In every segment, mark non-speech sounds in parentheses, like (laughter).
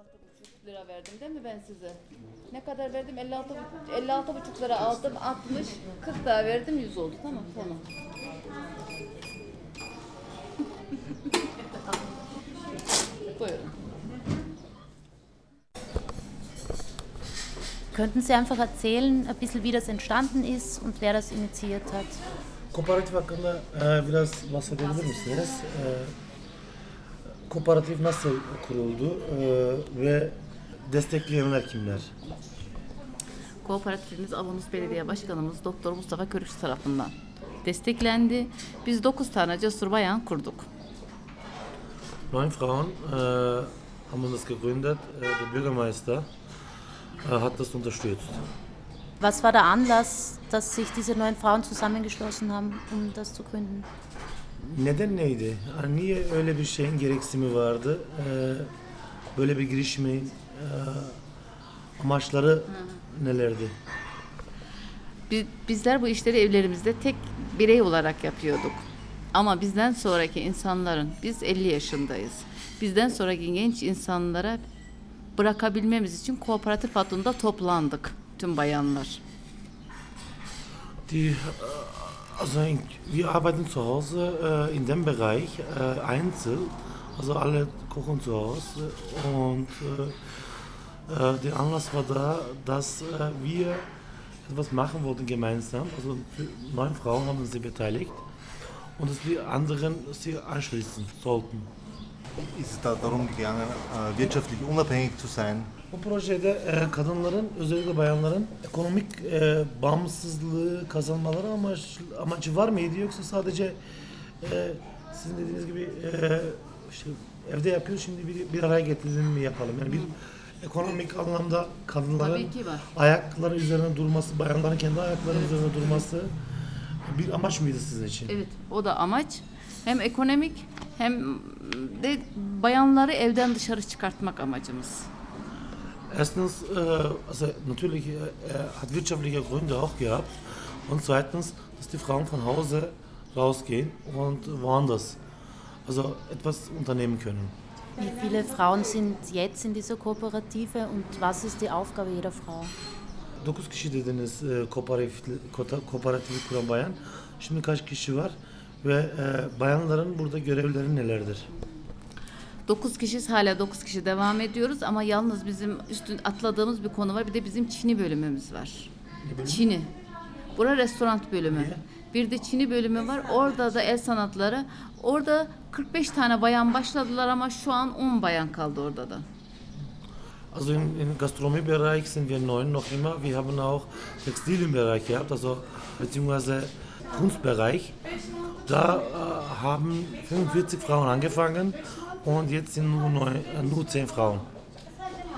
56,5 lira verdim değil mi ben size? Ne kadar verdim? 56 56,5 lira aldım. 60 40 daha verdim 100 oldu. Tamam tamam. (laughs) Buyurun. Könnten Sie einfach erzählen, ein bisschen, wie das entstanden ist und wer das initiiert hat? Kooperatif hakkında e, biraz bahsedebilir misiniz? E, kooperatif nasıl kuruldu e, ve destekleyenler kimler? Kooperatifimiz Avanos Belediye Başkanımız Doktor Mustafa Körükçü tarafından desteklendi. Biz 9 tane cesur bayan kurduk. Neun Frauen äh, haben das gegründet. Äh, der Bürgermeister äh, hat das unterstützt. Was war der Anlass, dass sich diese neun Frauen zusammengeschlossen haben, um das zu gründen? Neden neydi? Yani niye öyle bir şeyin gereksimi vardı? Ee, böyle bir girişimin e, amaçları nelerdi? Biz, bizler bu işleri evlerimizde tek birey olarak yapıyorduk. Ama bizden sonraki insanların, biz 50 yaşındayız. Bizden sonraki genç insanlara bırakabilmemiz için kooperatif adında toplandık tüm bayanlar. Die, also wir arbeiten zu Hause äh, in dem Bereich äh, Einzel, also alle kochen zu Hause und äh, äh, der Anlass war da, dass äh, wir etwas machen wollten gemeinsam. Also neun Frauen haben sich beteiligt und dass wir anderen sie anschließen sollten. İst es da darum gegangen, wirtschaftlich unabhängig zu sein. Bu projede e, kadınların, özellikle bayanların ekonomik e, bağımsızlığı kazanmaları amaç, amacı var mıydı yoksa sadece e, sizin dediğiniz gibi e, işte evde yapıyoruz şimdi bir, bir araya getirelim mi yapalım? Yani bir ekonomik anlamda kadınların Tabii ki var. ayakları üzerine durması, bayanların kendi ayakları üzerine durması bir amaç mıydı sizin için? Evet, o da amaç. Hem ekonomik hem de bayanları evden dışarı çıkartmak amacımız. Erstens, äh, also natürlich äh, er hat wirtschaftliche Gründe auch gehabt. Und zweitens, dass die Frauen von Hause rausgehen und woanders also etwas unternehmen können. Wie viele Frauen sind jetzt in dieser Kooperative und was ist die Aufgabe jeder Frau? 9 kişi dediniz e, kooperatif, kooperatifi kuran bayan. Şimdi kaç kişi var ve e, bayanların burada görevleri nelerdir? 9 kişiyiz hala 9 kişi devam ediyoruz ama yalnız bizim üstün atladığımız bir konu var. Bir de bizim Çin'i bölümümüz var. Çin'i. Bura restoran bölümü. Bir de Çin'i bölümü var. Orada da el sanatları. Orada 45 tane bayan başladılar ama şu an 10 bayan kaldı orada da. Also im, im Gastronomiebereich sind wir neun noch immer. Wir haben auch Textil im Bereich gehabt, also beziehungsweise Kunstbereich. Da äh, haben 45 Frauen angefangen und jetzt sind nur, neun, äh, nur 10 Frauen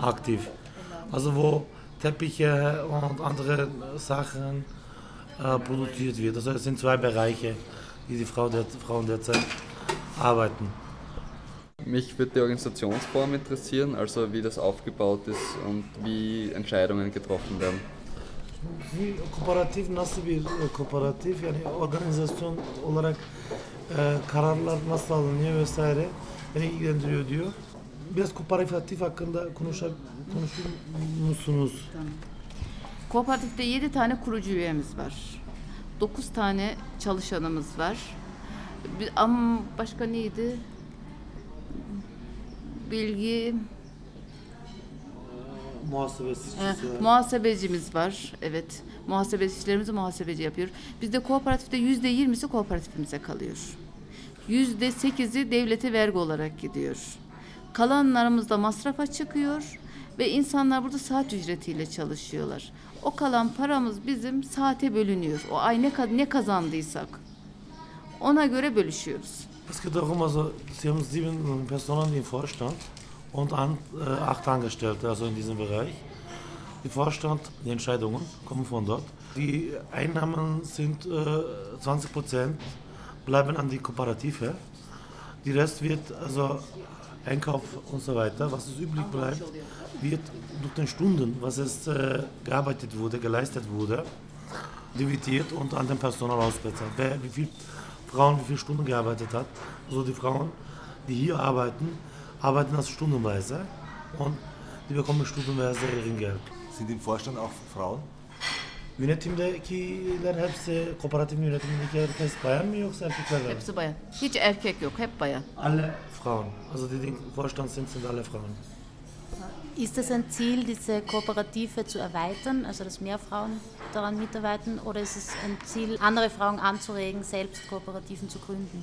aktiv. Also wo Teppiche und andere Sachen äh, produziert wird. Also es sind zwei Bereiche, die die Frau der, Frauen derzeit arbeiten. Mich würde die Organisationsform interessieren, also wie das aufgebaut ist und wie Entscheidungen getroffen werden. Bir kooperatif nasıl bir e, kooperatif yani organizasyon olarak e, kararlar nasıl alınıyor vesaire beni ilgilendiriyor diyor. Biraz kooperatif hakkında konuşa, konuşur musunuz? Kooperatifte 7 tane kurucu üyemiz var. 9 tane çalışanımız var. Bir- Ama başka neydi? Bilgi, Muhasebesi. He, muhasebecimiz var. Evet. Muhasebe işlerimizi muhasebeci yapıyor. Bizde kooperatifte yüzde yirmisi kooperatifimize kalıyor. Yüzde sekizi devlete vergi olarak gidiyor. Kalanlarımız da masrafa çıkıyor ve insanlar burada saat ücretiyle çalışıyorlar. O kalan paramız bizim saate bölünüyor. O ay ne, ne kazandıysak ona göre bölüşüyoruz. Es geht darum, also Sie haben sieben Personen im Vorstand und an, äh, acht Angestellte, also in diesem Bereich. Die Vorstand, die Entscheidungen kommen von dort. Die Einnahmen sind äh, 20 Prozent bleiben an die Kooperative. Die Rest wird also Einkauf und so weiter, was es übrig bleibt, wird durch den Stunden, was es äh, gearbeitet wurde, geleistet wurde, dividiert und an den Personal ausbezahlt. Wer wie viel Frauen wie viele Stunden gearbeitet hat. Also die Frauen, die hier arbeiten, arbeiten das stundenweise und die bekommen stundenweise ihren Geld. Sind im Vorstand auch Frauen? Yönetimdekiler hepsi, kooperatif yönetimindeki herkes bayan mı yoksa erkekler var? Hepsi bayan. Hiç erkek yok, hep bayan. Alle Frauen. Also die, die im Vorstand sind, sind alle Frauen. Ist es ein Ziel, diese Kooperative zu erweitern, also dass mehr Frauen daran mitarbeiten, oder ist es ein Ziel, andere Frauen anzuregen, selbst Kooperativen zu gründen?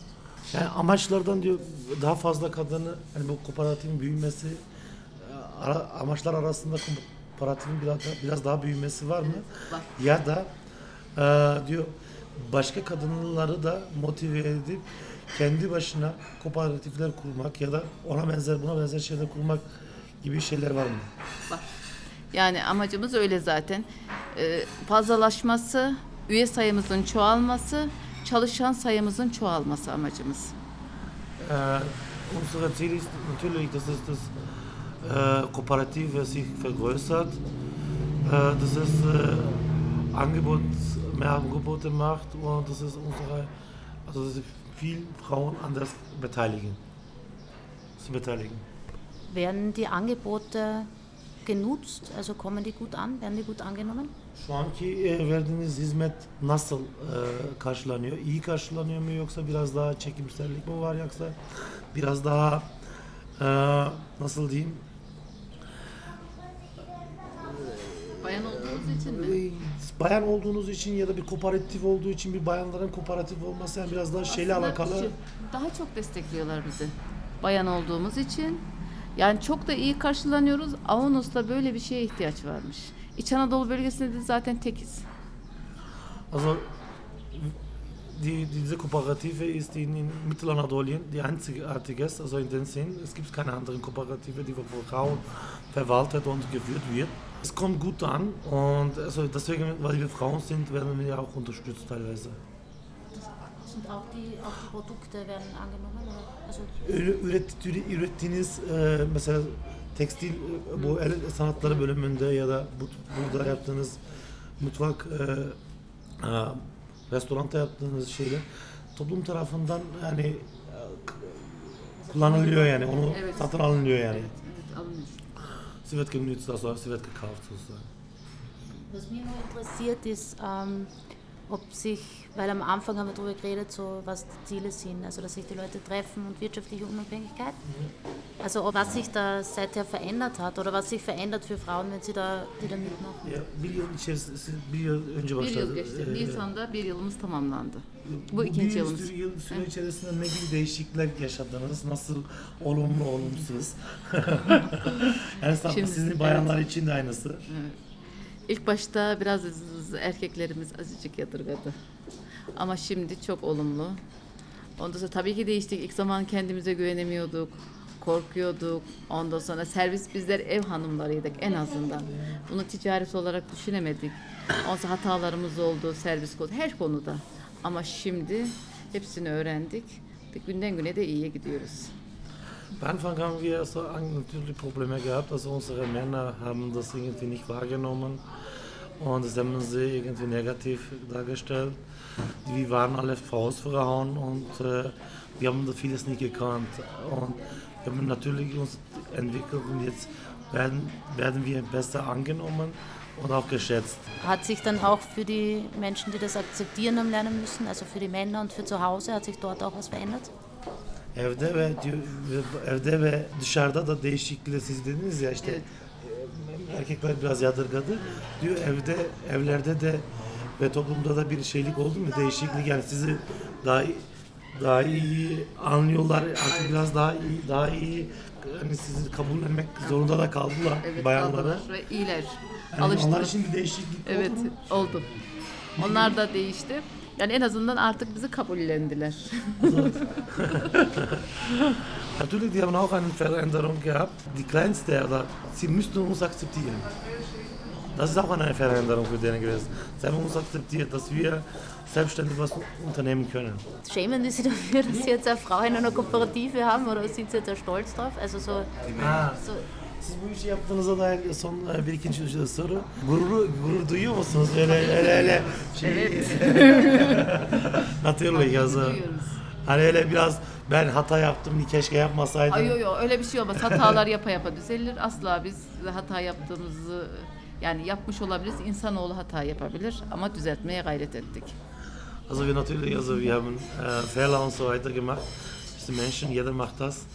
Yani amaçlardan diyor daha fazla kadını hani bu kooperatifin büyümesi e, ara- amaçlar arasında kooperatifin biraz, daha- biraz daha büyümesi var mı? Var. Ya da e, diyor başka kadınları da motive edip kendi başına kooperatifler kurmak ya da ona benzer buna benzer şeyler kurmak gibi şeyler var mı? Var. Yani amacımız öyle zaten. Ee, fazlalaşması, üye sayımızın çoğalması, çalışan sayımızın çoğalması amacımız. Äh, unser Ziel ist natürlich, dass es das äh, Kooperative sich vergrößert, äh, dass es äh, Angebot, mehr Angebote macht und dass es unsere, also dass sich viel Frauen an das beteiligen. Zu beteiligen. Werden die Angebote genutzt, also kommen die gut an, werden die gut angenommen? Şu anki e, verdiğiniz hizmet nasıl e, karşılanıyor? İyi karşılanıyor mu yoksa biraz daha çekimsellik mi var yoksa biraz daha e, nasıl diyeyim Bayan olduğumuz için mi? Ee, bayan olduğunuz için ya da bir kooperatif olduğu için bir bayanların kooperatif olması yani biraz daha şeyle Aslında alakalı. Daha çok destekliyorlar bizi. Bayan olduğumuz için. Yani çok da iyi karşılanıyoruz. Avanos'ta böyle bir şeye ihtiyaç varmış. İç Anadolu bölgesinde de zaten tekiz. Also die, diese Kooperative ist in, in Mittelanatolien die einzigartiges, also in dem Sinn, es gibt keine anderen Kooperative, die von Frauen verwaltet und geführt wird. Es kommt gut an und also deswegen, weil wir Frauen sind, werden wir auch unterstützt teilweise. Und auch die, auch die Produkte werden angenommen? Oder? Also Üre- üret- üre- ürettiğiniz e, mesela tekstil e, bu el sanatları bölümünde ya da bu, burada yaptığınız mutfak e, e, restoranda yaptığınız şeyler toplum tarafından yani e, kullanılıyor yani onu Evet. satın alınıyor yani. Evet, genutzt, also sie wird gekauft sozusagen. Was mich nur interessiert ist, ähm, ob sich, weil am Anfang haben wir darüber geredet, so was die Ziele sind, also dass sich die Leute treffen und wirtschaftliche Unabhängigkeit. Also ob was sich da seither verändert hat oder was sich verändert für Frauen, wenn sie da wieder mitmachen. Ya bir yıl içerisinde bir yıl önce Bir başladı. yıl geçti. Ee, Nisan'da bir yılımız tamamlandı. Bu, ikinci bir yılımız. sürü yıl süre içerisinde ne gibi değişiklikler yaşadınız? Nasıl olumlu, olumsuz? yani tabii Şimdi- sizin bayanlar için de aynısı. İlk başta biraz erkeklerimiz azıcık yadırgadı. Ama şimdi çok olumlu. Ondan sonra tabii ki değiştik. İlk zaman kendimize güvenemiyorduk. Korkuyorduk. Ondan sonra servis bizler ev hanımlarıydık en azından. Bunu ticaret olarak düşünemedik. Ondan hatalarımız oldu servis kodu her konuda. Ama şimdi hepsini öğrendik. Ve günden güne de iyiye gidiyoruz. Am Anfang haben wir so natürlich Probleme gehabt. Also unsere Männer haben das irgendwie nicht wahrgenommen und das haben sie irgendwie negativ dargestellt. Wir waren alle Hausfrauen und äh, wir haben da vieles nicht gekannt. Und wir haben natürlich uns entwickelt und jetzt werden, werden wir besser angenommen und auch geschätzt. Hat sich dann auch für die Menschen, die das akzeptieren haben lernen müssen, also für die Männer und für zu Hause, hat sich dort auch was verändert? Evde ve evde ve dışarıda da değişiklikle siz dediniz ya işte e, erkekler biraz yadırgadı. Diyor evde evlerde de ve toplumda da bir şeylik oldu mu değişiklik yani sizi daha daha iyi anlıyorlar artık biraz daha iyi daha iyi hani sizi kabullenmek zorunda da kaldılar bayanlara. kaldılar ve iyiler. Yani onlar Alıştılar. bir değişiklik Evet oldu mu? oldu. Onlar da değişti. Yani en azından artık bizi kabullendiler. Natürlich, die haben auch eine Veränderung gehabt. Die kleinste, oder sie müssten uns akzeptieren. Das ist auch eine Veränderung für denen gewesen. Sie haben uns akzeptiert, dass wir selbstständig was unternehmen können. Schämen die sich dafür, dass sie jetzt eine Frau in einer Kooperative haben oder sind sie jetzt da stolz drauf? Also so, Ha, so siz bu işi yaptığınıza dair son e, bir ikinci soru. Gurur, gurur duyuyor musunuz? Öyle öyle öyle şey. Natürlich, (laughs) also Duyuyoruz. Hani öyle biraz ben hata yaptım keşke yapmasaydım. Ay yo yo öyle bir şey olmaz. Hatalar yapa yapa düzelir. Asla biz hata yaptığımızı yani yapmış olabiliriz. İnsanoğlu hata yapabilir ama düzeltmeye gayret ettik. Also wir natürlich, also wir haben äh, Fehler und so weiter gemacht. Sind Menschen, jeder macht das.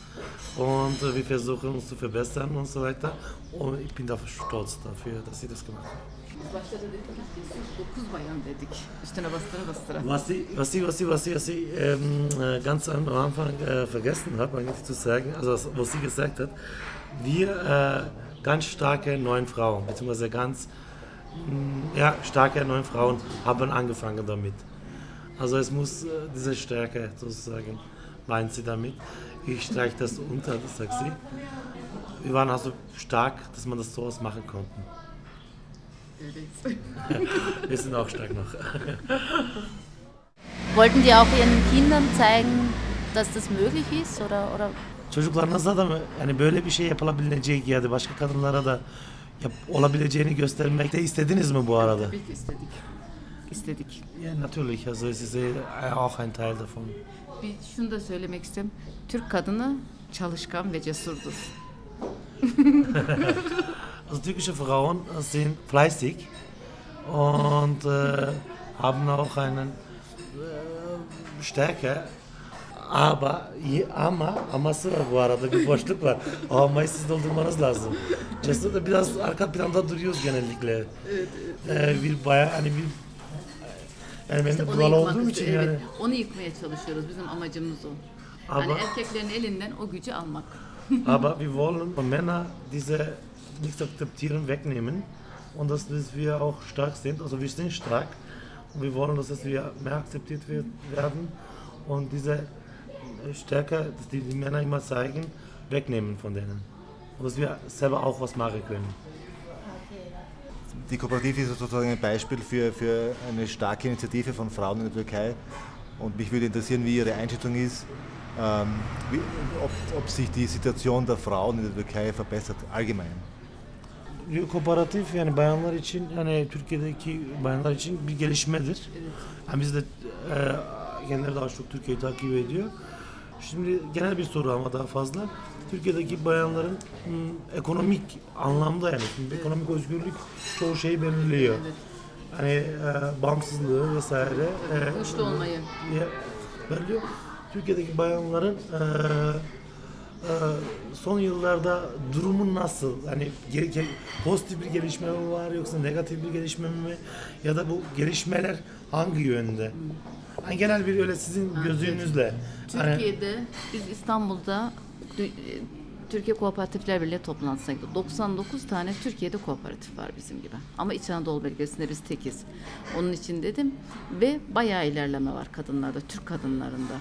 Und äh, wir versuchen uns zu verbessern und so weiter. Und ich bin dafür stolz dafür, dass sie das gemacht haben. Biz başta da dedik ki biz 9 bayan dedik. Üstüne bastıra bastıra. Was ich, was ich, was ich, was ich, was ich ähm, äh, ganz am Anfang äh, vergessen habe, eigentlich zu sagen, also was, was sie gesagt hat, wir äh, ganz starke neun Frauen, beziehungsweise ganz mh, ja, starke neun Frauen haben angefangen damit. Also es muss äh, diese Stärke sozusagen, meint sie damit. Ich streiche das unter, das sagt sie. Wir waren also stark, dass man das sowas machen konnten. Wir sind auch stark noch. (laughs) Wollten die auch ihren Kindern zeigen, dass das möglich ist? Oder, oder Çocuklarınızda da mı yani böyle bir şey yapılabilecek ya da başka kadınlara da yap, olabileceğini göstermek de istediniz mi bu arada? Tabii ki istedik. İstedik. Ja, natürlich. Also es ist äh, auch ein Teil davon. Bir şunu da söylemek istiyorum. Türk kadını çalışkan ve cesurdur. (laughs) Also türkische Frauen sind fleißig und äh, haben auch einen äh, Stärke. Aber ye- ama aması var bu arada bir boşluk var. O amayı siz doldurmanız lazım. Cesur da biraz arka planda duruyoruz genellikle. Ee, bir bayağı hani bir yani ben de Onu buralı yıkmak olduğum istiyor- için yani. evet, onu yıkmaya çalışıyoruz. Bizim amacımız o. Ama- Yani erkeklerin elinden o gücü almak. (laughs) Aber wir wollen von Männern diese nicht akzeptieren, wegnehmen und dass, wir auch stark sind. Also wir sind stark und wir wollen, dass wir mehr akzeptiert werden und diese Stärke, dass die, die Männer immer zeigen, wegnehmen von denen. Und dass wir selber auch was machen können. Die Kooperative ist sozusagen ein Beispiel für, für eine starke Initiative von Frauen in der Türkei. Und mich würde interessieren, wie Ihre Einschätzung ist, ähm, wie, ob, ob sich die Situation der Frauen in der Türkei verbessert, allgemein. Kooperatif yani bayanlar için yani Türkiye'deki bayanlar için bir gelişmedir. Yani biz de e, kendileri daha çok Türkiye'yi takip ediyor. Şimdi genel bir soru ama daha fazla. Türkiye'deki bayanların hmm, ekonomik anlamda yani şimdi ekonomik özgürlük çoğu şeyi belirliyor. Evet. Hani e, bağımsızlığı vesaire. E, Güçlü olmayı. ya, belirliyor. Türkiye'deki bayanların e, e, son yıllarda durumu nasıl? Hani ge- ge- pozitif bir gelişme mi var yoksa negatif bir gelişme mi? Ya da bu gelişmeler hangi yönde? Hani genel bir öyle sizin gözünüzle. Hani, Türkiye'de biz İstanbul'da dü- Türkiye Kooperatifler Birliği toplantısına gittik. 99 tane Türkiye'de kooperatif var bizim gibi. Ama İç Anadolu bölgesinde biz tekiz. Onun için dedim ve bayağı ilerleme var kadınlarda, Türk kadınlarında.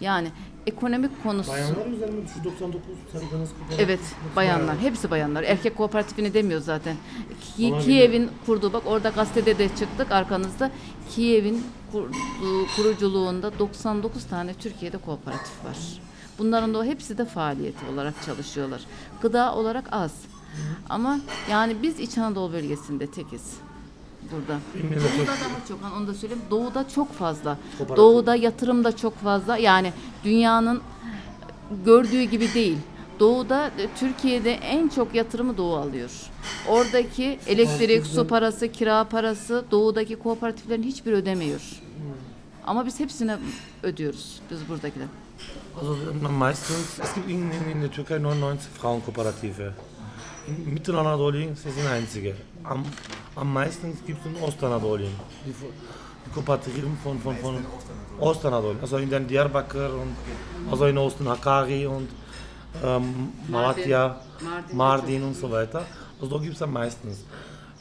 Yani ekonomik konusu... bayanlar üzerinde şu 99 saydığınız kooperatif- Evet, bayanlar. Hepsi bayanlar. Erkek kooperatifini demiyor zaten. Ki- Olabilir. Kiev'in kurduğu, bak orada gazetede de çıktık arkanızda. Kiev'in kurduğu, kuruculuğunda 99 tane Türkiye'de kooperatif var. Bunların da o hepsi de faaliyet olarak çalışıyorlar. Gıda olarak az. Ama yani biz İç Anadolu bölgesinde tekiz. Burada. Doğuda çok- daha çok. hani Onu da söyleyeyim. Doğuda çok fazla. Doğuda yatırım da çok fazla. Yani dünyanın gördüğü gibi değil. Doğuda e, Türkiye'de en çok yatırımı Doğu alıyor. Oradaki elektrik, su parası, kira parası Doğu'daki kooperatiflerin hiçbir ödemiyor. Ama biz hepsine ödüyoruz biz buradakiler. Also meistens, es gibt in, in, in der Türkei 99 Frauenkooperative. In Mittelanatolien sind sie einzige. Am, am meisten gibt es in Ostanatolien. Die, die Kooperativen von, von, von Ostanatolien. Also in den Diyarbakır und also in Osten Hakkari und ähm, Malatya, Mardin. Mardin und so weiter. Also da gibt es am meisten.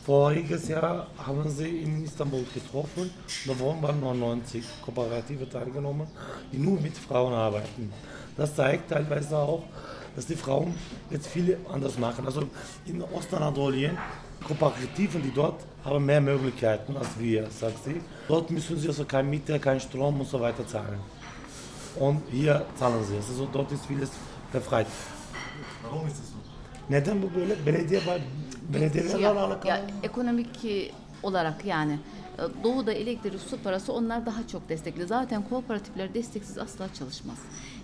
Voriges Jahr haben sie in Istanbul getroffen. Davon waren 99 Kooperative teilgenommen, die nur mit Frauen arbeiten. Das zeigt teilweise auch, dass die Frauen jetzt viel anders machen. Also in Ostanatolien, Kooperativen, die dort haben mehr Möglichkeiten als wir, sagt sie. Dort müssen sie also kein Miete, kein Strom und so weiter zahlen. Und hier zahlen sie es. Also dort ist vieles befreit. Warum ist das so? Neden bu böyle? Belediye var. Belediyelerle Ya, alakalı. ya ekonomik e, olarak yani E, Doğu'da elektrik, su parası onlar daha çok destekli. Zaten kooperatifler desteksiz asla çalışmaz.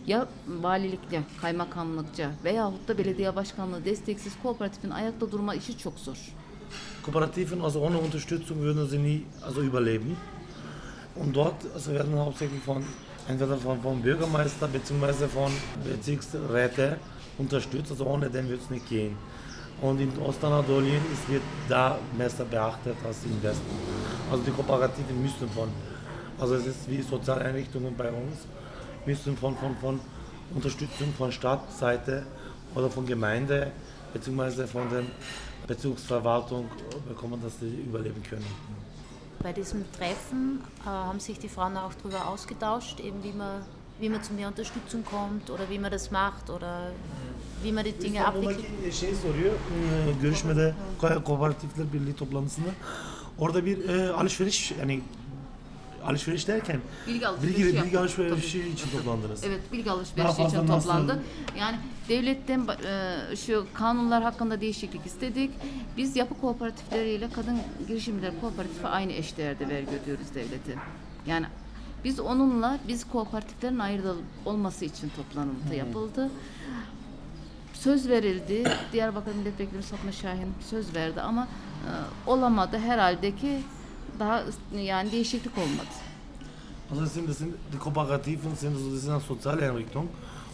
Ya valilikçe, kaymakamlıkça veyahut da belediye başkanlığı desteksiz kooperatifin ayakta durma işi çok zor. Kooperativen, also ohne Unterstützung würden sie nie also überleben. Und dort also werden hauptsächlich von entweder von, vom Bürgermeister bzw. von Bezirksräte unterstützt, also ohne den wird es nicht gehen. Und in Ostanatolien ist, wird da besser beachtet als im Westen. Also die Kooperativen müssen von, also es ist wie Sozialeinrichtungen bei uns, müssen von, von, von Unterstützung von Stadtseite oder von Gemeinde bzw. von der Bezugsverwaltung bekommen, dass sie überleben können. Bei diesem Treffen äh, haben sich die Frauen auch darüber ausgetauscht, eben wie man, wie man zu mehr Unterstützung kommt oder wie man das macht oder wie man die Dinge abwickelt. Şey soruyor, e, görüşmede Ko- Kooperatifler Birliği toplantısında. Orada bir e, alışveriş yani alışveriş derken Bilgi alışverişi bilgi, bilgi yaptık. alışverişi için toplandınız. Evet, bilgi Daha alışverişi fazla için nasıl- toplandı. Yani devletten e, şu kanunlar hakkında değişiklik istedik. Biz yapı kooperatifleriyle kadın girişimciler kooperatifi aynı eşdeğerde vergi ödüyoruz devlete. Yani biz onunla biz kooperatiflerin ayrı olması için toplantı yapıldı. Söz verildi. Diyarbakır Milletvekili Fatma Şahin söz verdi ama e, olamadı herhalde ki daha yani değişiklik olmadı. Also sind, das sind, die Kooperativen sind, so, das sind eine Sozialeinrichtung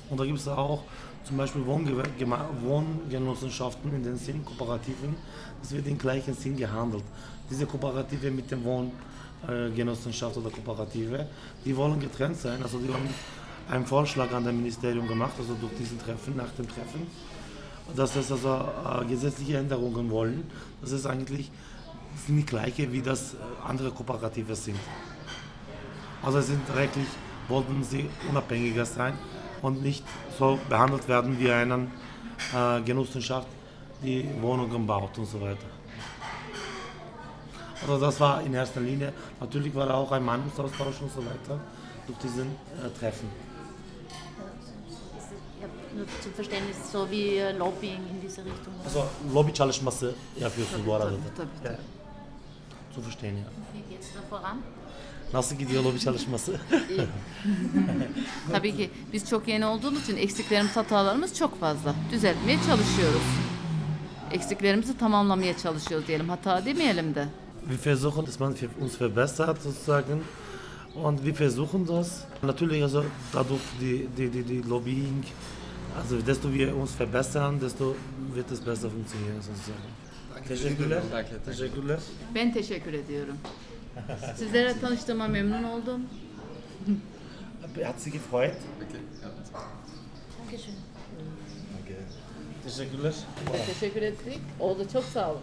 und da gibt es auch zum Beispiel Wohngenossenschaften in den Sinn, Kooperativen, das wird im gleichen Sinn gehandelt. Diese Kooperative mit dem Wohngenossenschaft oder Kooperative, die wollen getrennt sein, also die haben einen Vorschlag an das Ministerium gemacht, also durch diesen Treffen, nach dem Treffen, dass das also äh, gesetzliche Änderungen wollen. Das ist eigentlich das sind die gleiche, wie das äh, andere Kooperative sind. Also es sind rechtlich, wollten sie unabhängiger sein und nicht so behandelt werden wie eine äh, Genossenschaft, die Wohnungen baut und so weiter. Also das war in erster Linie, natürlich war da auch ein Meinungsaustausch und so weiter durch diesen äh, Treffen. Zum Verständnis, so wie äh, Lobbying in diese Richtung. Also lobi çalışması yapıyorsunuz bu arada da. Tabii, tabii. Ja. Zu verstehen ya. Wie geht es da voran? Nasıl gidiyor lobi çalışması? (laughs) Tabii ki biz çok yeni olduğumuz için eksiklerimiz, hatalarımız çok fazla. Düzeltmeye çalışıyoruz. Eksiklerimizi tamamlamaya çalışıyoruz diyelim. Hata demeyelim de. Wir versuchen, dass man für uns verbessert sozusagen. Und wir versuchen das. Natürlich, also dadurch die, die, die, die Lobbying, also desto wir uns verbessern, desto wird es besser funktionieren sozusagen. Teşekkürler. Danke. Teşekkürler. Ben teşekkür ediyorum. Sizlere tanıştığıma memnun oldum. Hat Sie gefreut? Okay, ja. Dankeschön. Teşekkürler. Teşekkür ettik. Oldu çok sağ olun.